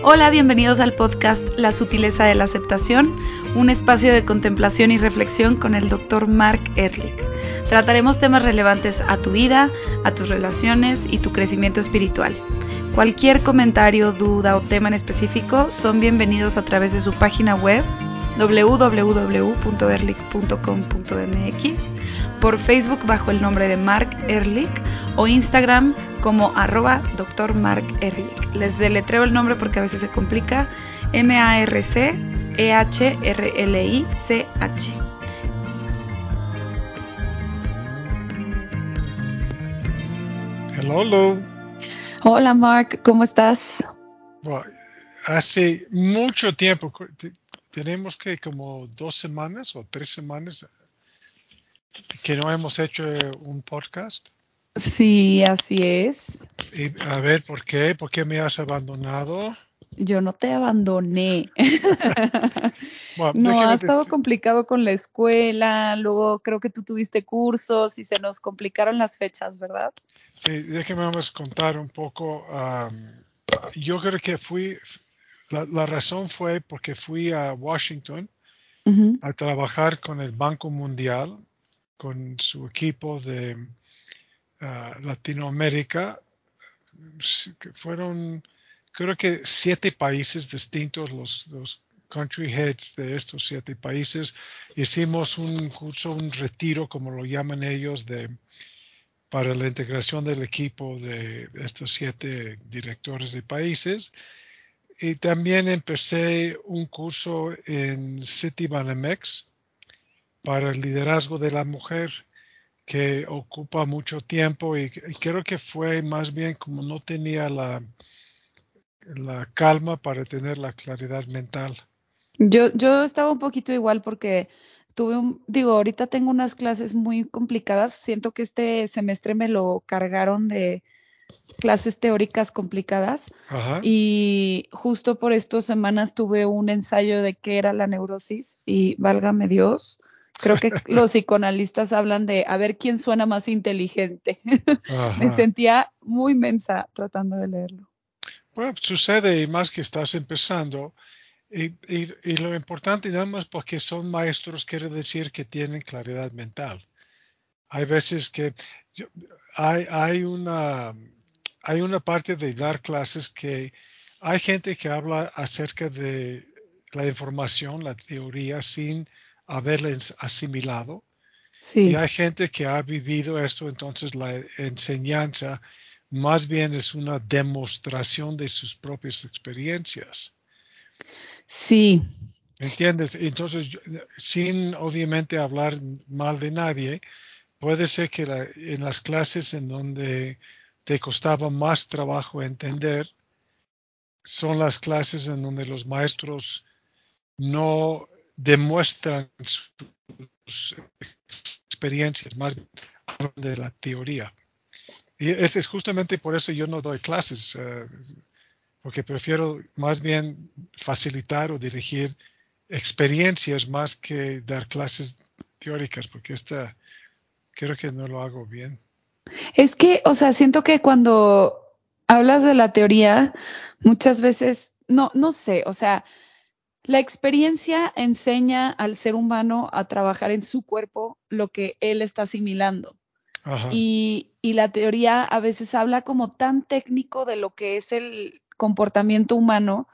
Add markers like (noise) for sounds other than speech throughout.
Hola, bienvenidos al podcast La sutileza de la aceptación, un espacio de contemplación y reflexión con el Dr. Mark Ehrlich. Trataremos temas relevantes a tu vida, a tus relaciones y tu crecimiento espiritual. Cualquier comentario, duda o tema en específico son bienvenidos a través de su página web www.erlich.com.mx, por Facebook bajo el nombre de Mark Ehrlich o Instagram como arroba Dr. Mark Ehrlich. Les deletreo el nombre porque a veces se complica. M-A-R-C-E-H-R-L-I-C-H. Hello, hello. Hola Mark, ¿cómo estás? Bueno, hace mucho tiempo, tenemos que como dos semanas o tres semanas que no hemos hecho un podcast. Sí, así es. Y a ver, ¿por qué? ¿Por qué me has abandonado? Yo no te abandoné. (laughs) no, ha estado complicado con la escuela, luego creo que tú tuviste cursos y se nos complicaron las fechas, ¿verdad? Sí, déjeme vamos contar un poco. yo creo que fui, la, razón fue porque fui a Washington a trabajar con el Banco Mundial, con su equipo de Latinoamérica, fueron creo que siete países distintos, los, country heads de estos siete países. Hicimos un curso, un retiro, como lo llaman ellos, de, para la integración del equipo de estos siete directores de países. Y también empecé un curso en Citibanamex para el liderazgo de la mujer que ocupa mucho tiempo y, creo que fue más bien como no tenía la, la calma para tener la claridad mental. Yo, yo estaba un poquito igual porque tuve un, digo, ahorita tengo unas clases muy complicadas. Siento que este semestre me lo cargaron de clases teóricas complicadas. Y justo por estas semanas tuve un ensayo de qué era la neurosis y válgame Dios, Creo que (laughs) los psicoanalistas hablan de a ver quién suena más inteligente. (laughs) Me sentía muy mensa tratando de leerlo. Bueno, sucede y más que estás empezando. Y, lo importante, nada más porque son maestros, quiere decir que tienen claridad mental. Hay veces que hay, hay, una, hay una parte de dar clases que hay gente que habla acerca de la información, la teoría, sin haberles asimilado. Y hay gente que ha vivido esto, entonces la enseñanza más bien es una demostración de sus propias experiencias. Sí. ¿Entiendes? Entonces, sin obviamente hablar mal de nadie, puede ser que en las clases en donde te costaba más trabajo entender, son las clases en donde los maestros no demuestran sus experiencias más de la teoría. Y es, justamente por eso yo no doy clases, eh, porque prefiero más bien facilitar o dirigir experiencias más que dar clases teóricas, porque esta creo que no lo hago bien. Es que, o sea, siento que cuando hablas de la teoría, muchas veces, no, no sé, o sea, la experiencia enseña al ser humano a trabajar en su cuerpo lo que él está asimilando. Y, la teoría a veces habla como tan técnico de lo que es el comportamiento humano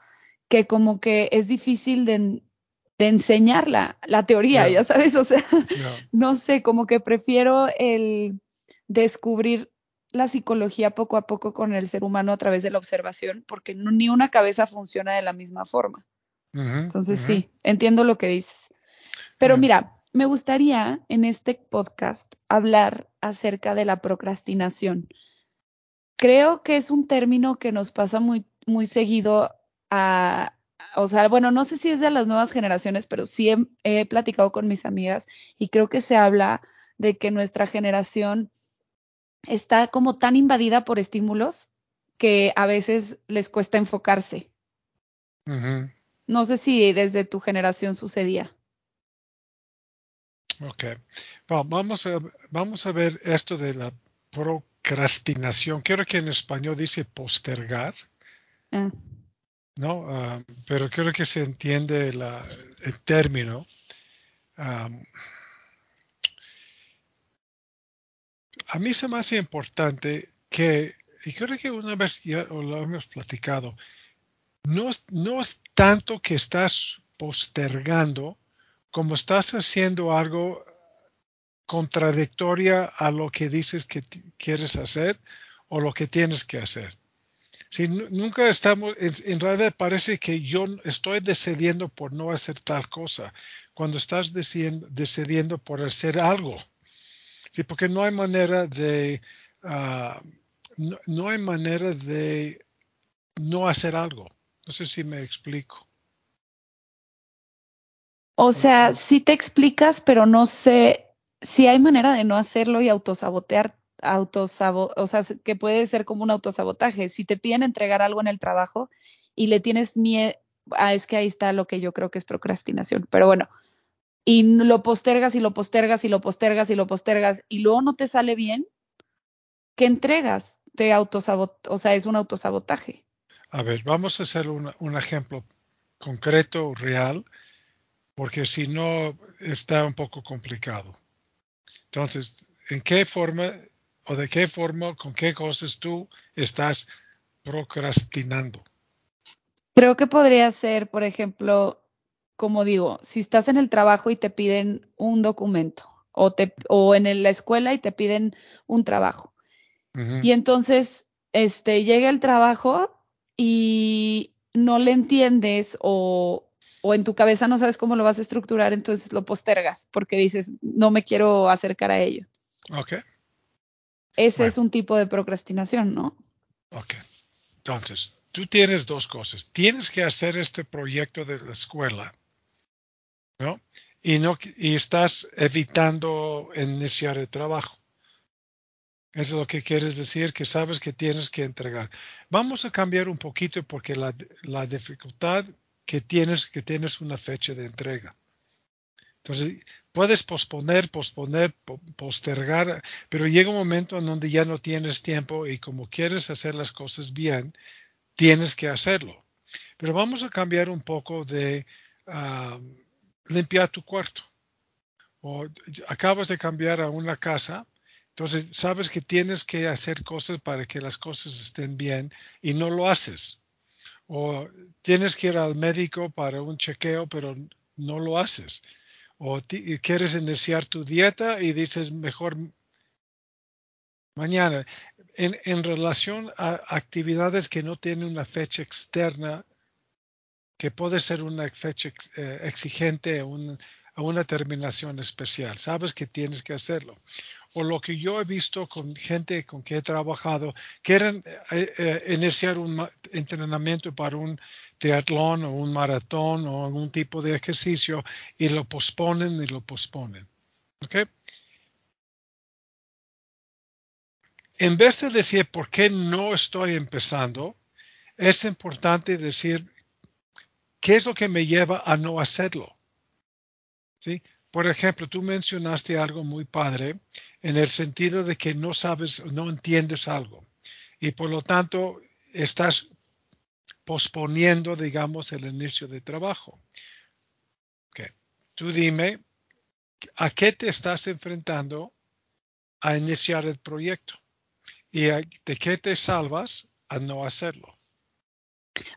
que como que es difícil de, enseñarla, la teoría, ya sabes, o sea, (laughs) no sé, como que prefiero el descubrir la psicología poco a poco con el ser humano a través de la observación, porque ni una cabeza funciona de la misma forma. Entonces sí, entiendo lo que dices. Pero mira, me gustaría en este podcast hablar acerca de la procrastinación. Creo que es un término que nos pasa muy, muy seguido a, o sea, bueno, no sé si es de las nuevas generaciones, pero sí he, he platicado con mis amigas y creo que se habla de que nuestra generación está como tan invadida por estímulos que a veces les cuesta enfocarse. No sé si desde tu generación sucedía. Ok. vamos, a, vamos a ver esto de la procrastinación. Quiero que en español dice postergar. Ah. ¿no? Ah, pero creo que se entiende la, el término. Ah, a mí se me hace importante que, y creo que una vez ya lo hemos platicado, no, no es tanto que estás postergando como estás haciendo algo contradictoria a lo que dices que quieres hacer o lo que tienes que hacer. Si nunca estamos, en, realidad parece que yo estoy decidiendo por no hacer tal cosa, cuando estás decidiendo, por hacer algo. Sí, porque no hay manera de, ah, no, hay manera de no hacer algo. No sé si me explico. O sea, sí te explicas, pero no sé si hay manera de no hacerlo y autosabotear autosabo o sea, que puede ser como un autosabotaje. Si te piden entregar algo en el trabajo y le tienes miedo, ah, es que ahí está lo que yo creo que es procrastinación. Pero bueno, y lo postergas y lo postergas y lo postergas y lo postergas y luego no te sale bien, ¿qué entregas? Te autosabot o sea, es un autosabotaje. A ver, vamos a hacer un, un ejemplo concreto, real, porque si no está un poco complicado. Entonces, ¿en qué forma o de qué forma, con qué cosas tú estás procrastinando. Creo que podría ser, por ejemplo, como digo, si estás en el trabajo y te piden un documento o, te, o en la escuela y te piden un trabajo. Y entonces, este, llega el trabajo y no le entiendes o, o en tu cabeza no sabes cómo lo vas a estructurar, entonces lo postergas porque dices, no me quiero acercar a ello. Ok. Ese es un tipo de procrastinación, ¿no? Ok. Entonces, tú tienes dos cosas. Tienes que hacer este proyecto de la escuela, ¿no? Y, no, y estás evitando iniciar el trabajo. Eso es lo que quieres decir, que sabes que tienes que entregar. Vamos a cambiar un poquito porque la, dificultad que tienes, que tienes una fecha de entrega. Entonces, puedes posponer, posponer, postergar, pero llega un momento en donde ya no tienes tiempo y como quieres hacer las cosas bien, tienes que hacerlo. Pero vamos a cambiar un poco de ah, limpiar tu cuarto. O acabas de cambiar a una casa, entonces sabes que tienes que hacer cosas para que las cosas estén bien y no lo haces. O tienes que ir al médico para un chequeo, pero no lo haces o quieres iniciar tu dieta y dices mejor mañana. En, relación a actividades que no tienen una fecha externa, que puede ser una fecha eh, exigente a, una terminación especial, sabes que tienes que hacerlo o lo que yo he visto con gente con que he trabajado, quieren eh, eh, iniciar un entrenamiento para un triatlón o un maratón o algún tipo de ejercicio y lo posponen y lo posponen. En vez de decir por qué no estoy empezando, es importante decir qué es lo que me lleva a no hacerlo. ¿Sí? Por ejemplo, tú mencionaste algo muy padre en el sentido de que no sabes, no entiendes algo y por lo tanto estás posponiendo, digamos, el inicio de trabajo. Okay. Tú dime, ¿a qué te estás enfrentando a iniciar el proyecto? ¿Y de qué te salvas a no hacerlo?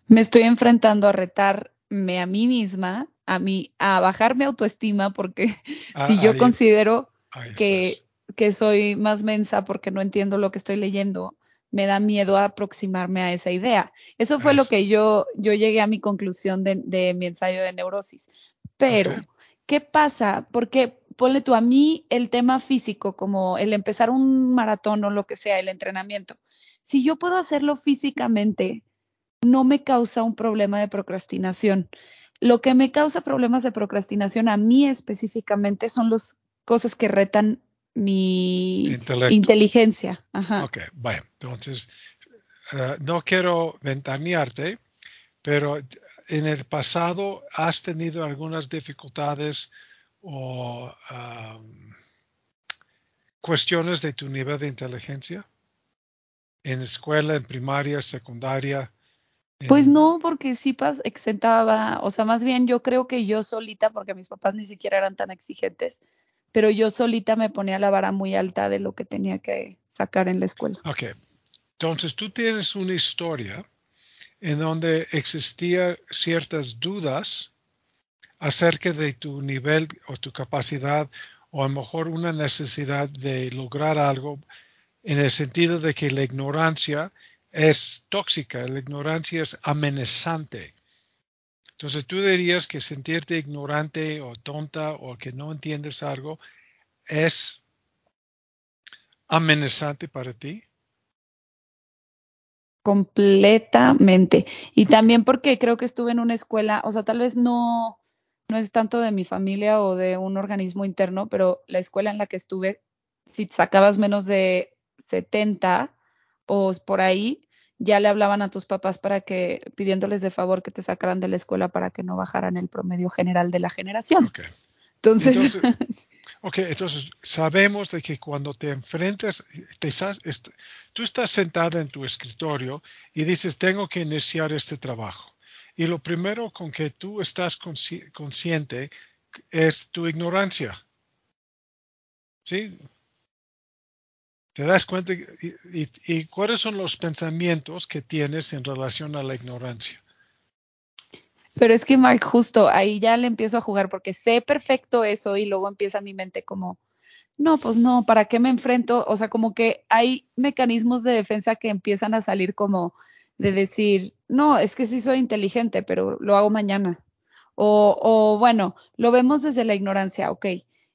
Me estoy enfrentando a retarme a mí misma a mí a bajar mi autoestima porque (laughs) ah, si yo considero que, que, soy más mensa porque no entiendo lo que estoy leyendo, me da miedo aproximarme a esa idea. Eso fue lo que yo, yo llegué a mi conclusión de, mi ensayo de neurosis. Pero, ¿qué pasa? Porque ponle tú a mí el tema físico, como el empezar un maratón o lo que sea, el entrenamiento. Si yo puedo hacerlo físicamente, no me causa un problema de procrastinación. Lo que me causa problemas de procrastinación a mí específicamente son las cosas que retan mi inteligencia. Ajá. Ok, bueno, entonces eh, no quiero ventanearte, pero en el pasado has tenido algunas dificultades o cuestiones de tu nivel de inteligencia en escuela, en primaria, secundaria, Pues no, porque sí pas exentaba, o sea, más bien yo creo que yo solita, porque mis papás ni siquiera eran tan exigentes, pero yo solita me ponía la vara muy alta de lo que tenía que sacar en la escuela. Ok, entonces tú tienes una historia en donde existían ciertas dudas acerca de tu nivel o tu capacidad o a lo mejor una necesidad de lograr algo en el sentido de que la ignorancia es tóxica, la ignorancia es amenazante. Entonces tú dirías que sentirte ignorante o tonta o que no entiendes algo es amenazante para ti. Completamente. Y también porque creo que estuve en una escuela, o sea, tal vez no, no es tanto de mi familia o de un organismo interno, pero la escuela en la que estuve, si sacabas menos de 70 o por ahí, ya le hablaban a tus papás para que, pidiéndoles de favor que te sacaran de la escuela para que no bajaran el promedio general de la generación. Entonces, entonces, (laughs) ok, entonces sabemos de que cuando te enfrentas, te tú estás sentada en tu escritorio y dices, tengo que iniciar este trabajo. Y lo primero con que tú estás consciente es tu ignorancia. ¿Sí? ¿Te das cuenta? Y, cuáles son los pensamientos que tienes en relación a la ignorancia? Pero es que, Mark, justo ahí ya le empiezo a jugar porque sé perfecto eso y luego empieza mi mente como, no, pues no, ¿para qué me enfrento? O sea, como que hay mecanismos de defensa que empiezan a salir como de decir, no, es que sí soy inteligente, pero lo hago mañana. O, o bueno, lo vemos desde la ignorancia, ok.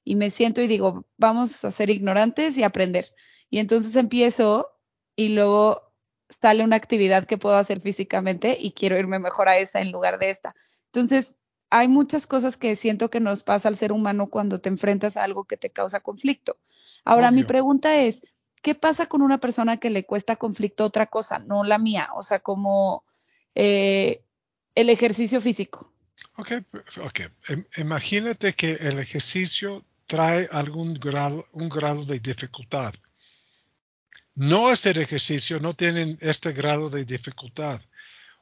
Y me siento y digo, vamos a ser ignorantes y aprender y entonces empiezo y luego sale una actividad que puedo hacer físicamente y quiero irme mejor a esa en lugar de esta. Entonces, hay muchas cosas que siento que nos pasa al ser humano cuando te enfrentas a algo que te causa conflicto. Ahora, mi pregunta es, ¿qué pasa con una persona que le cuesta conflicto otra cosa, no la mía? O sea, como eh, el ejercicio físico. Ok, ok. Imagínate que el ejercicio trae algún grado, un grado de dificultad no hacer ejercicio no tienen este grado de dificultad.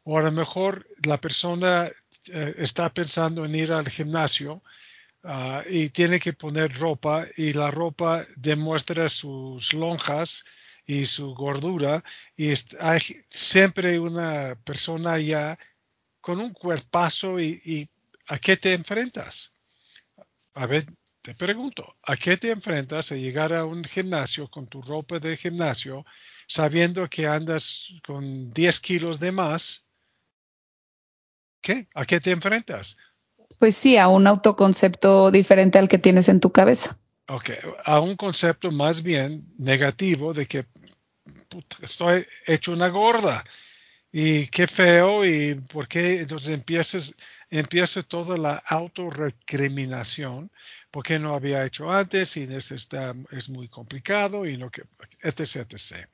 O a lo mejor la persona eh, está pensando en ir al gimnasio ah, y tiene que poner ropa y la ropa demuestra sus lonjas y su gordura y hay siempre una persona ya con un cuerpazo y, y ¿a qué te enfrentas? A ver, te pregunto, ¿a qué te enfrentas a llegar a un gimnasio con tu ropa de gimnasio sabiendo que andas con 10 kilos de más? ¿Qué? ¿A qué te enfrentas? Pues sí, a un autoconcepto diferente al que tienes en tu cabeza. Ok, a un concepto más bien negativo de que estoy hecho una gorda y qué feo y por qué entonces empiezas empieza toda la autorrecriminación porque no había hecho antes y es, está, es muy complicado y no que, etc, etc.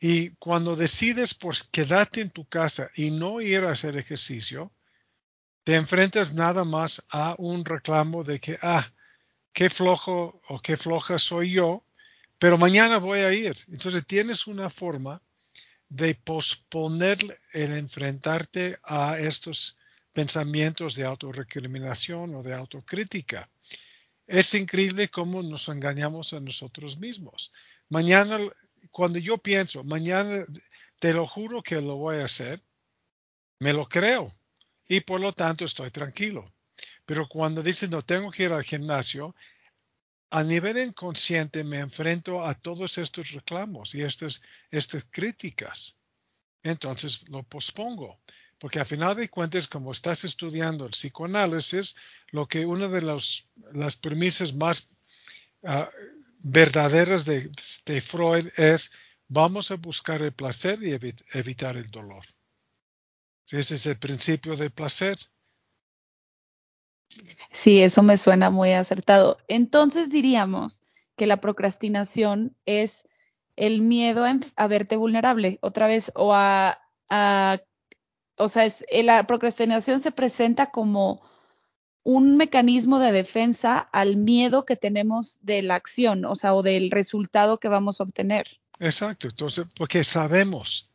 Y cuando decides por quedarte en tu casa y no ir a hacer ejercicio, te enfrentas nada más a un reclamo de que, ah, qué flojo o qué floja soy yo, pero mañana voy a ir. Entonces tienes una forma de posponer el enfrentarte a estos pensamientos de autorrecriminación o de autocrítica. Es increíble cómo nos engañamos a nosotros mismos. Mañana, cuando yo pienso, mañana te lo juro que lo voy a hacer, me lo creo y por lo tanto estoy tranquilo. Pero cuando dices no tengo que ir al gimnasio, a nivel inconsciente me enfrento a todos estos reclamos y estas, estas críticas. Entonces lo pospongo. Porque a final de cuentas, como estás estudiando el psicoanálisis, lo que una de las premisas más ah, verdaderas de, Freud es vamos a buscar el placer y evitar el dolor. Ese es el principio del placer. Sí, eso me suena muy acertado. Entonces diríamos que la procrastinación es el miedo a, verte vulnerable otra vez o a, o sea, es, eh, la procrastinación se presenta como un mecanismo de defensa al miedo que tenemos de la acción, o sea, o del resultado que vamos a obtener. Exacto, entonces, porque sabemos,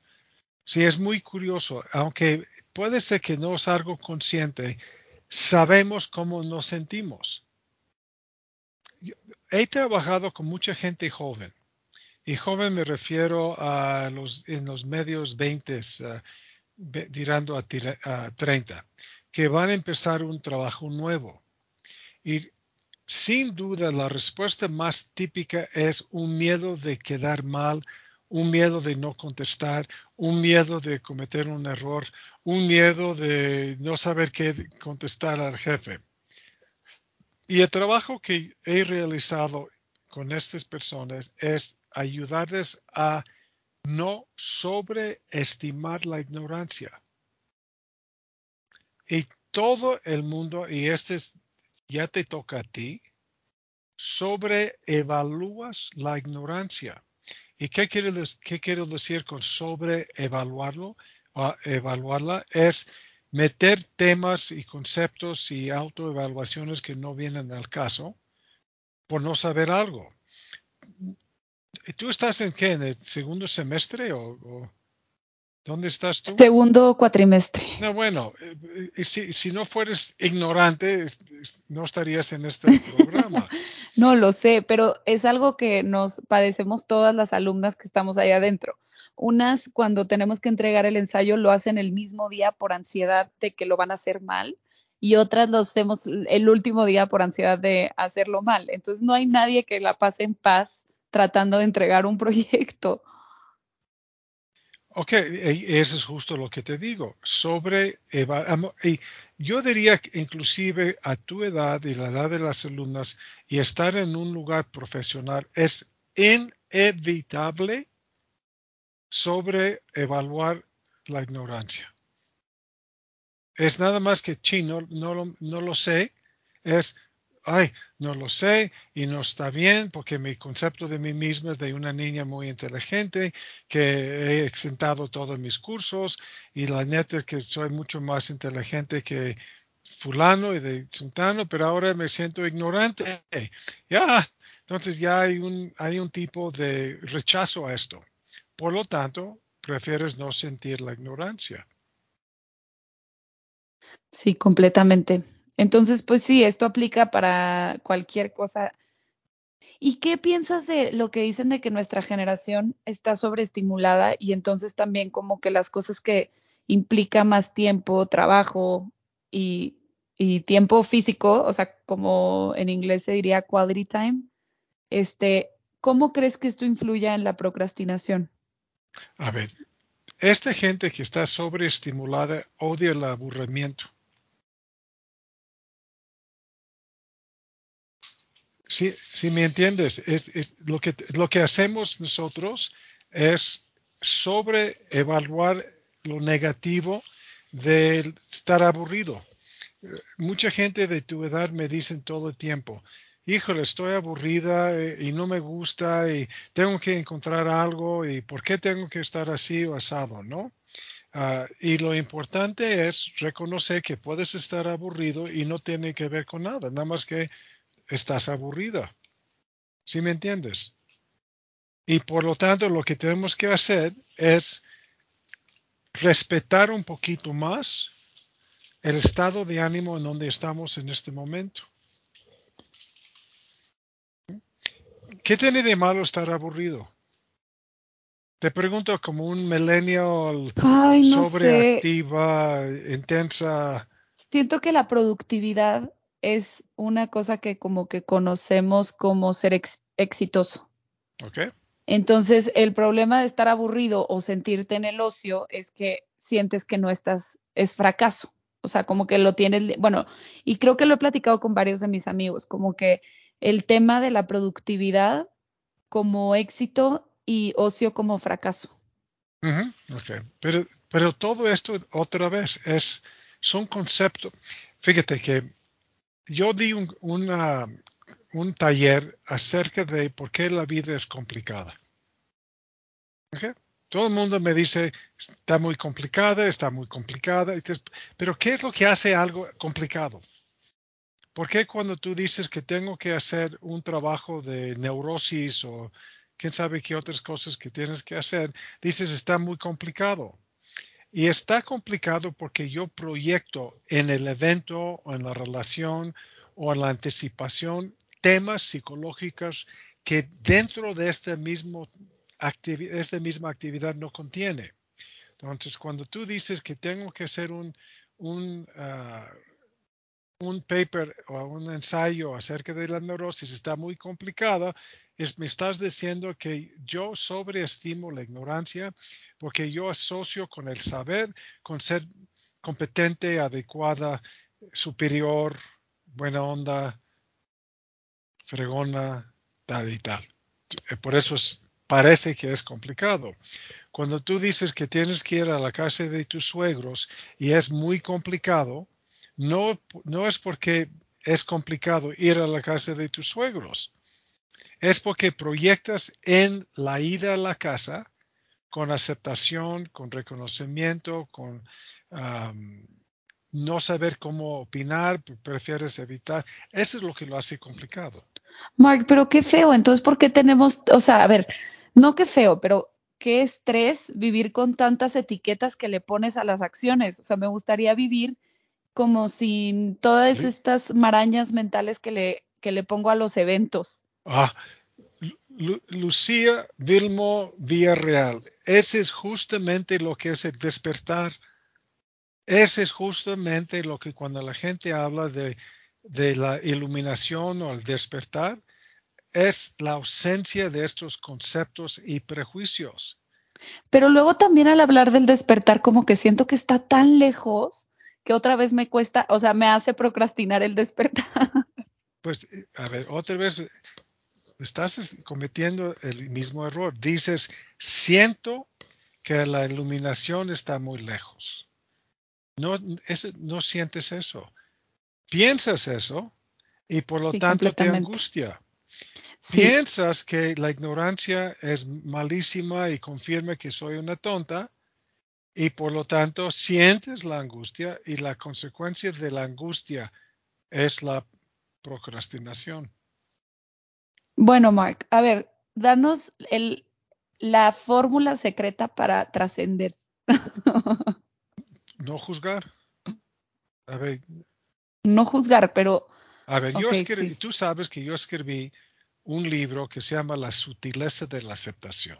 Sí, es muy curioso, aunque puede ser que no es algo consciente, sabemos cómo nos sentimos. he trabajado con mucha gente joven, y joven me refiero a los en los medios 20, uh, tirando a, a 30, que van a empezar un trabajo nuevo. Y sin duda la respuesta más típica es un miedo de quedar mal, un miedo de no contestar, un miedo de cometer un error, un miedo de no saber qué contestar al jefe. Y el trabajo que he realizado con estas personas es ayudarles a no sobreestimar la ignorancia. Y todo el mundo, y este ya te toca a ti, sobreevalúas la ignorancia. ¿Y qué quiero, qué quiero decir con sobreevaluarlo? O evaluarla es meter temas y conceptos y autoevaluaciones que no vienen al caso por no saber algo. ¿Tú estás en qué? ¿En el segundo semestre o, dónde estás tú? Segundo cuatrimestre. No, bueno, eh, eh, si, si no fueres ignorante, no estarías en este (laughs) programa. No lo sé, pero es algo que nos padecemos todas las alumnas que estamos ahí adentro. Unas cuando tenemos que entregar el ensayo lo hacen el mismo día por ansiedad de que lo van a hacer mal y otras lo hacemos el último día por ansiedad de hacerlo mal. Entonces no hay nadie que la pase en paz tratando de entregar un (laughs) proyecto. Ok, e, eso es justo lo que te digo. Sobre yo diría que inclusive a tu edad y la edad de las alumnas y estar en un lugar profesional es inevitable sobre evaluar la ignorancia. Es nada más que chino, no, no lo sé, es ay, no lo sé y no está bien porque mi concepto de mí misma es de una niña muy inteligente que he exentado todos mis cursos y la neta es que soy mucho más inteligente que fulano y de sultano, pero ahora me siento ignorante. Ya, entonces ya hay un, hay un tipo de rechazo a esto. Por lo tanto, prefieres no sentir la ignorancia. Sí, completamente. Entonces, pues sí, esto aplica para cualquier cosa. ¿Y qué piensas de lo que dicen de que nuestra generación está sobreestimulada y entonces también como que las cosas que implica más tiempo, trabajo y, tiempo físico, o sea, como en inglés se diría quality time, este, ¿cómo crees que esto influya en la procrastinación? A ver, esta gente que está sobreestimulada odia el aburrimiento. Si, me entiendes, es, lo, que, lo que hacemos nosotros es sobreevaluar lo negativo de estar aburrido. Mucha gente de tu edad me dicen todo el tiempo, híjole, estoy aburrida eh, y no me gusta y tengo que encontrar algo y por qué tengo que estar así o asado, ¿no? Ah, y lo importante es reconocer que puedes estar aburrido y no tiene que ver con nada, nada más que estás aburrida. ¿Sí me entiendes? Y por lo tanto lo que tenemos que hacer es respetar un poquito más el estado de ánimo en donde estamos en este momento. ¿Qué tiene de malo estar aburrido? Te pregunto como un millennial sobreactiva, intensa. Siento que la productividad es una cosa que como que conocemos como ser exitoso. Okay. Entonces, el problema de estar aburrido o sentirte en el ocio es que sientes que no estás, es fracaso. O sea, como que lo tienes, bueno, y creo que lo he platicado con varios de mis amigos, como que el tema de la productividad como éxito y ocio como fracaso. okay. pero, pero todo esto otra vez es, son conceptos. Fíjate que yo di un, un taller acerca de por qué la vida es complicada. Todo el mundo me dice, está muy complicada, está muy complicada, pero ¿qué es lo que hace algo complicado? ¿Por qué cuando tú dices que tengo que hacer un trabajo de neurosis o quién sabe qué otras cosas que tienes que hacer, dices está muy complicado? Y está complicado porque yo proyecto en el evento o en la relación o en la anticipación temas psicológicos que dentro de este mismo esta misma actividad no contiene. Entonces, cuando tú dices que tengo que hacer un, un, ah, un paper o un ensayo acerca de la neurosis está muy complicado, me estás diciendo que yo sobreestimo la ignorancia porque yo asocio con el saber, con ser competente, adecuada, superior, buena onda, fregona, tal y tal. Eh, por eso parece que es complicado. Cuando tú dices que tienes que ir a la casa de tus suegros y es muy complicado, no, no es porque es complicado ir a la casa de tus suegros. Es porque proyectas en la ida a la casa con aceptación, con reconocimiento, con no saber cómo opinar, prefieres evitar. Eso es lo que lo hace complicado. Mark, pero qué feo. Entonces, ¿por qué tenemos, o sea, a ver, no qué feo, pero qué estrés vivir con tantas etiquetas que le pones a las acciones? O sea, me gustaría vivir como sin todas estas marañas mentales que le, que le pongo a los eventos. Ah, Lucía Vilmo Villarreal, ese es justamente lo que es el despertar. Ese es justamente lo que cuando la gente habla de, de la iluminación o el despertar, es la ausencia de estos conceptos y prejuicios. Pero luego también al hablar del despertar, como que siento que está tan lejos que otra vez me cuesta, o sea, me hace procrastinar el despertar. Pues, eh, a ver, otra vez estás cometiendo el mismo error. Dices, siento que la iluminación está muy lejos. No, no sientes eso. Piensas eso y por lo tanto te angustia. Piensas que la ignorancia es malísima y confirma que soy una tonta y por lo tanto sientes la angustia y la consecuencia de la angustia es la procrastinación. Bueno, Mark, a ver, danos el, la fórmula secreta para trascender. (laughs) no juzgar. A ver. No juzgar, pero. A ver, yo escribí, tú sabes que yo escribí un libro que se llama La sutileza de la aceptación.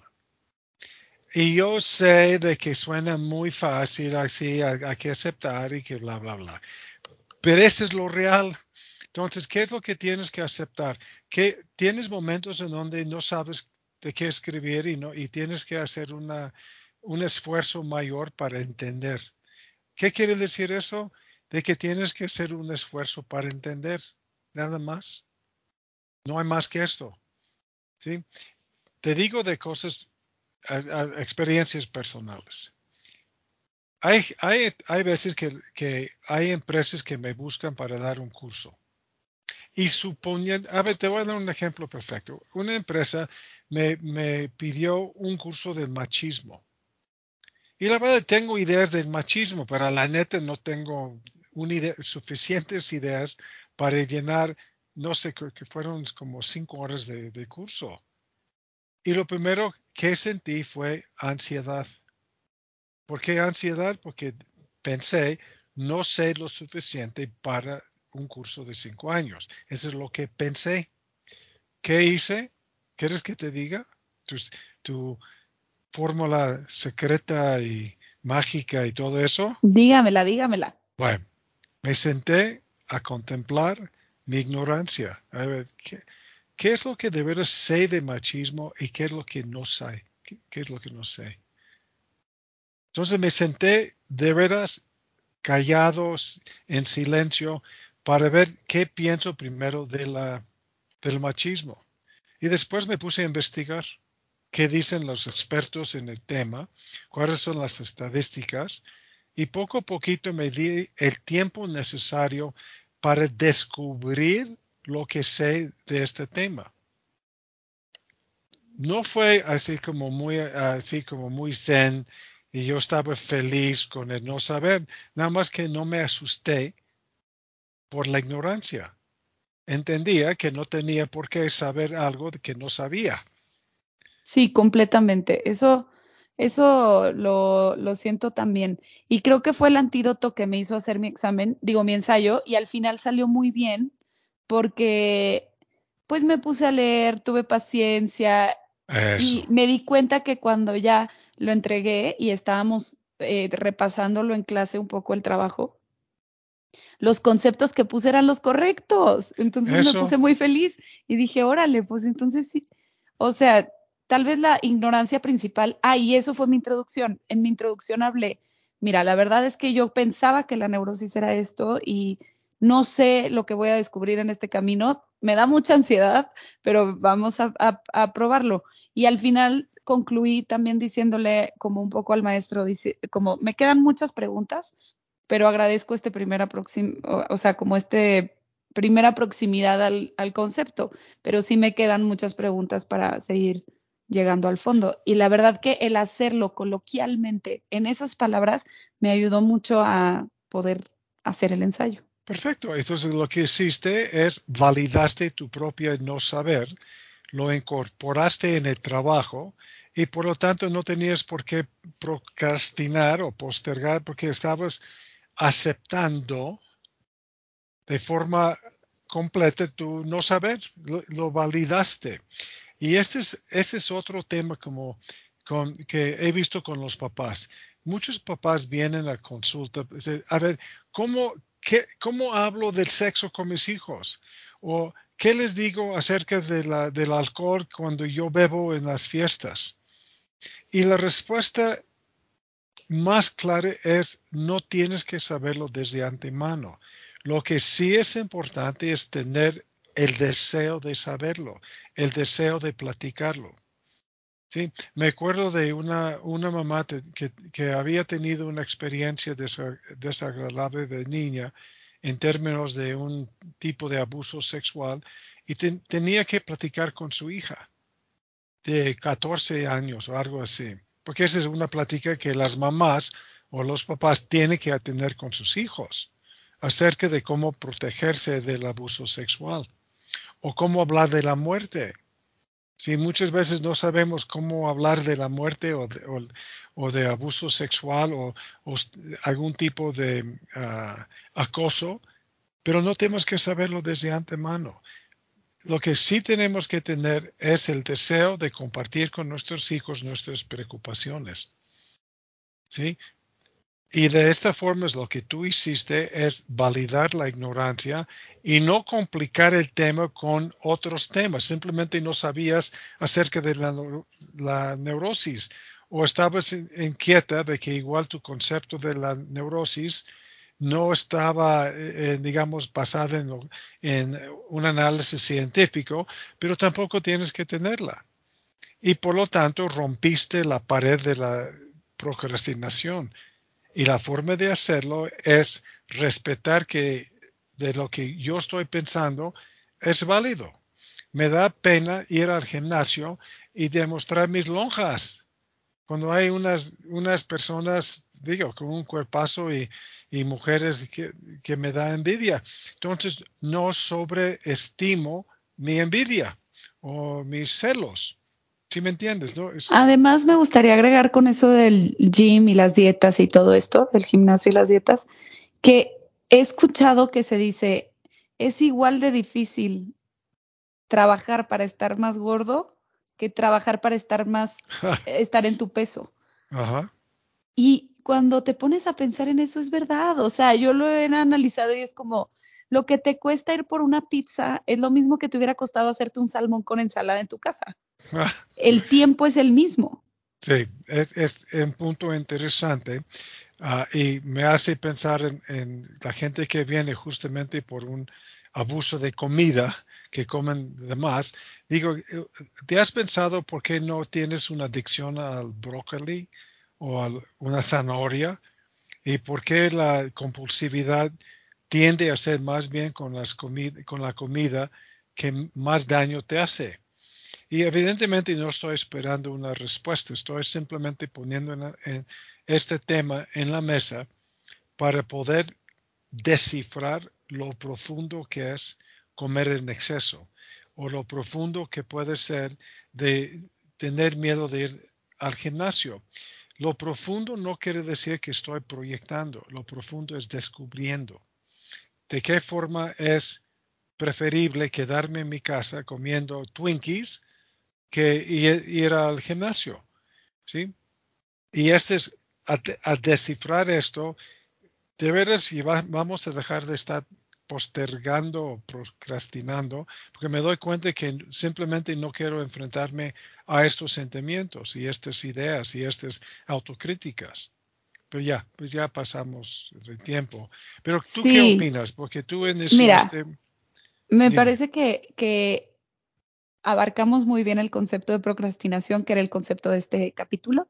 Y yo sé de que suena muy fácil, así hay, que aceptar y que bla, bla, bla. Pero eso es lo real. Entonces, ¿qué es lo que tienes que aceptar? Que tienes momentos en donde no sabes de qué escribir y, no, y tienes que hacer una, un esfuerzo mayor para entender. ¿Qué quiere decir eso? De que tienes que hacer un esfuerzo para entender, nada más. No hay más que esto. ¿sí? Te digo de cosas experiencias personales. Hay, hay, hay veces que, que, hay empresas que me buscan para dar un curso. Y suponiendo, a ver, te voy a dar un ejemplo perfecto. Una empresa me, me pidió un curso de machismo. Y la verdad tengo ideas del machismo, pero la neta no tengo suficientes ideas para llenar, no sé, que fueron como cinco horas de, de curso. Y lo primero que sentí fue ansiedad. ¿Por qué ansiedad? Porque pensé, no sé lo suficiente para un curso de cinco años. Eso es lo que pensé. ¿Qué hice? ¿Quieres que te diga? Tu, tu fórmula secreta y mágica y todo eso. Dígamela, dígamela. Bueno, me senté a contemplar mi ignorancia. A ver, ¿qué, ¿Qué es lo que de veras sé de machismo y qué es lo que no sé? ¿Qué, es lo que no sé? Entonces me senté de veras callados, en silencio, para ver qué pienso primero del machismo. Y después me puse a investigar qué dicen los expertos en el tema, cuáles son las estadísticas, y poco a poquito me di el tiempo necesario para descubrir lo que sé de este tema. No fue así como muy, así como muy zen y yo estaba feliz con el no saber, nada más que no me asusté por la ignorancia. Entendía que no tenía por qué saber algo que no sabía. Sí, completamente. Eso, Eso lo, lo siento también. Y creo que fue el antídoto que me hizo hacer mi examen, digo, mi ensayo, y al final salió muy bien porque pues me puse a leer, tuve paciencia y me di cuenta que cuando ya lo entregué y estábamos eh, repasándolo en clase un poco el trabajo, los conceptos que puse eran los correctos. Entonces me puse muy feliz y dije, órale, pues entonces sí. O sea, tal vez la ignorancia principal, ah, y eso fue mi introducción. En mi introducción hablé, mira, la verdad es que yo pensaba que la neurosis era esto y no sé lo que voy a descubrir en este camino. Me da mucha ansiedad, pero vamos a, a probarlo. Y al final concluí también diciéndole como un poco al maestro, dice, como me quedan muchas preguntas, pero agradezco este primer aproxim, o, sea, como este primera proximidad al, al, concepto, pero sí me quedan muchas preguntas para seguir llegando al fondo. Y la verdad que el hacerlo coloquialmente en esas palabras me ayudó mucho a poder hacer el ensayo. Perfecto. Entonces lo que hiciste es validaste tu propio no saber, lo incorporaste en el trabajo y por lo tanto no tenías por qué procrastinar o postergar porque estabas aceptando de forma completa tu no saber, lo, validaste. Y este es, este es otro tema como que he visto con los papás. Muchos papás vienen a consulta, a ver, ¿cómo, qué, ¿cómo hablo del sexo con mis hijos? ¿O qué les digo acerca de la, del alcohol cuando yo bebo en las fiestas? Y la respuesta más clara es no tienes que saberlo desde antemano. Lo que sí es importante es tener el deseo de saberlo, el deseo de platicarlo. ¿Sí? Me acuerdo de una, una mamá que, que, había tenido una experiencia desagradable de niña en términos de un tipo de abuso sexual y tenía que platicar con su hija de 14 años o algo así porque esa es una plática que las mamás o los papás tienen que atender con sus hijos acerca de cómo protegerse del abuso sexual o cómo hablar de la muerte. Si muchas veces no sabemos cómo hablar de la muerte o de, abuso sexual o, algún tipo de ah, acoso, pero no tenemos que saberlo desde antemano. Lo que sí tenemos que tener es el deseo de compartir con nuestros hijos nuestras preocupaciones. ¿Sí? Y de esta forma es lo que tú hiciste es validar la ignorancia y no complicar el tema con otros temas. Simplemente no sabías acerca de la, la neurosis o estabas inquieta de que igual tu concepto de la neurosis no estaba, eh, digamos, basada en, en, un análisis científico, pero tampoco tienes que tenerla. Y por lo tanto rompiste la pared de la procrastinación. Y la forma de hacerlo es respetar que de lo que yo estoy pensando es válido. Me da pena ir al gimnasio y demostrar mis lonjas. Cuando hay unas, unas personas, digo, con un cuerpazo y, y mujeres que, me da envidia. Entonces, no sobreestimo mi envidia o mis celos. ¿Sí me entiendes? No? Además, me gustaría agregar con eso del gym y las dietas y todo esto, del gimnasio y las dietas, que he escuchado que se dice, es igual de difícil trabajar para estar más gordo que trabajar para estar más, (laughs) estar en tu peso. Ajá. Y cuando te pones a pensar en eso es verdad. O sea, yo lo he analizado y es como lo que te cuesta ir por una pizza es lo mismo que te hubiera costado hacerte un salmón con ensalada en tu casa. el tiempo es el mismo. Sí, es, un punto interesante ah, y me hace pensar en, la gente que viene justamente por un abuso de comida, que comen de más. Digo, ¿te has pensado por qué no tienes una adicción al brócoli? O una zanahoria y por qué la compulsividad tiende a ser más bien con, las con la comida que más daño te hace. Y evidentemente no estoy esperando una respuesta, estoy simplemente poniendo en este tema en la mesa para poder descifrar lo profundo que es comer en exceso o lo profundo que puede ser de tener miedo de ir al gimnasio. Lo profundo no quiere decir que estoy proyectando, lo profundo es descubriendo. ¿De qué forma es preferible quedarme en mi casa comiendo Twinkies que ir al gimnasio? ¿Sí? Y este es, a, descifrar esto, de veras vamos a dejar de estar postergando o procrastinando, porque me doy cuenta que simplemente no quiero enfrentarme a estos sentimientos y estas ideas y estas autocríticas. Pero ya, pues ya pasamos el tiempo. Pero tú qué opinas? Porque tú en ese... Mira, me parece que, que abarcamos muy bien el concepto de procrastinación, que era el concepto de este capítulo.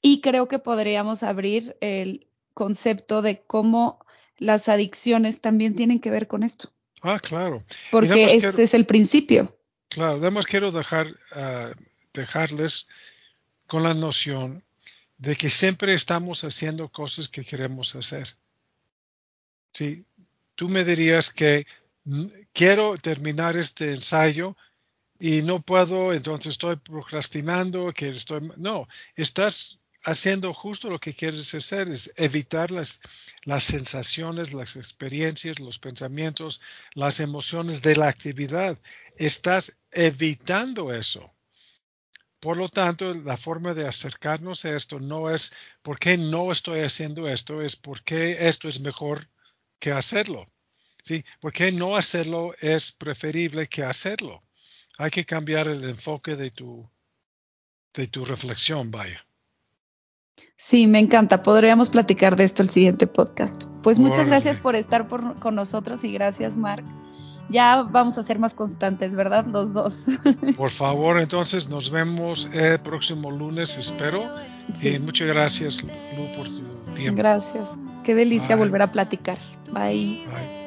Y creo que podríamos abrir el concepto de cómo las adicciones también tienen que ver con esto. Ah, claro. Porque ese es el principio. Claro, además quiero dejar, ah, dejarles con la noción de que siempre estamos haciendo cosas que queremos hacer. Si tú me dirías que quiero terminar este ensayo y no puedo, entonces estoy procrastinando, que estoy... No, estás haciendo justo lo que quieres hacer, es evitar las, las sensaciones, las experiencias, los pensamientos, las emociones de la actividad. Estás evitando eso. Por lo tanto, la forma de acercarnos a esto no es por qué no estoy haciendo esto, es por qué esto es mejor que hacerlo. ¿Sí? ¿Por qué no hacerlo es preferible que hacerlo? Hay que cambiar el enfoque de tu, de tu reflexión, vaya. Sí, me encanta. Podríamos platicar de esto el siguiente podcast. Pues muchas gracias por estar con nosotros y gracias, Mark. Ya vamos a ser más constantes, ¿verdad? Los dos. (laughs) Por favor, entonces nos vemos el próximo lunes, espero. Y muchas gracias, Lu, por tu tiempo. Gracias. Qué delicia volver a platicar. Bye. Bye.